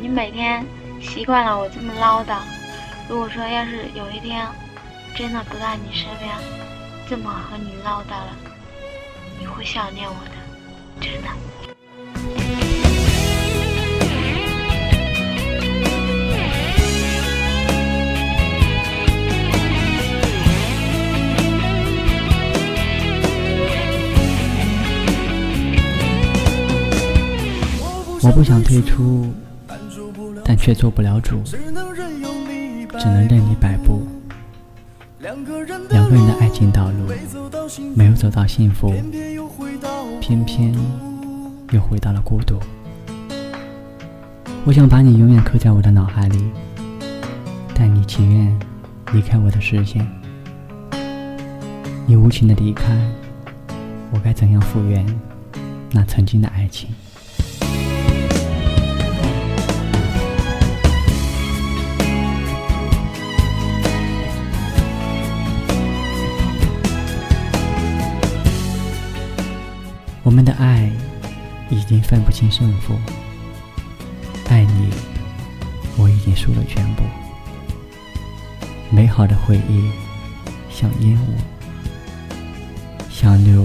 你每天习惯了我这么唠叨，如果说要是有一天真的不在你身边，这么和你唠叨了，你会想念我的，真的。我不想退出，但却做不了主，只能任你摆布。两个人的爱情道路没有走到幸福，偏偏又回到了孤独。我想把你永远刻在我的脑海里，但你情愿离开我的视线。你无情的离开，我该怎样复原那曾经的爱情？我们的爱已经分不清胜负，爱你，我已经输了全部。美好的回忆像烟雾，想留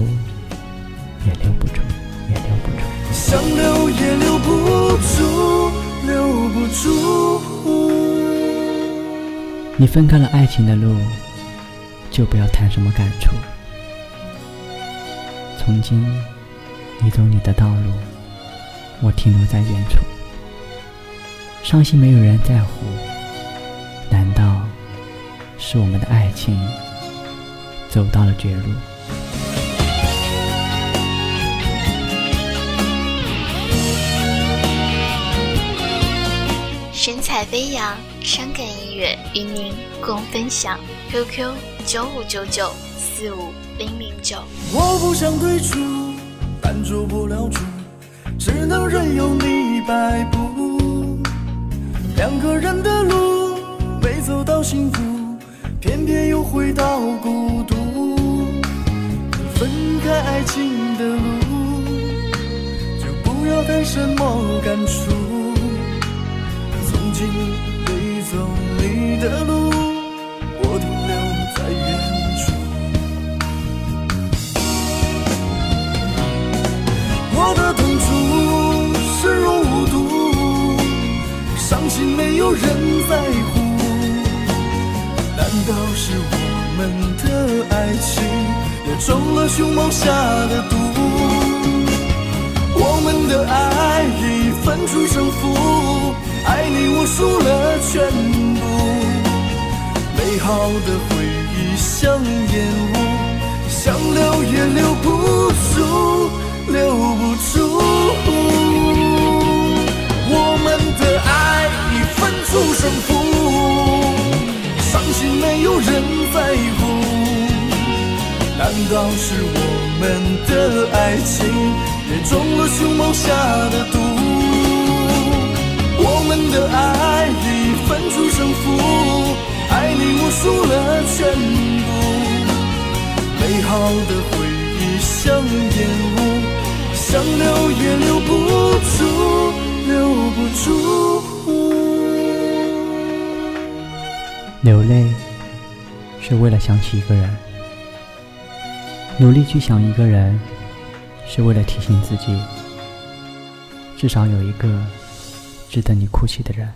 也留不住，也留不住。想留也留不住，留不住。你分开了爱情的路，就不要谈什么感触。从今。你走你的道路，我停留在原处。伤心没有人在乎，难道是我们的爱情走到了绝路？神采飞扬，伤感音乐与您共分享。QQ 九五九九四五零零九。我不想退出。但做不了主，只能任由你摆布。两个人的路没走到幸福，偏偏又回到孤独。分开爱情的路，就不要谈什么感触。从今会走你的路，伤心没有人在乎。难道是我们的爱情也中了熊猫下的毒？我们的爱已分出胜负，爱你我输了全部。美好的回忆像烟雾，想留也留不住。难道是我们的爱情也中了熊猫下的毒？我们的爱已分出胜负，爱你我输了全部。美好的回忆像烟雾。想留也留不住，留不住。流泪是为了想起一个人，努力去想一个人，是为了提醒自己，至少有一个值得你哭泣的人。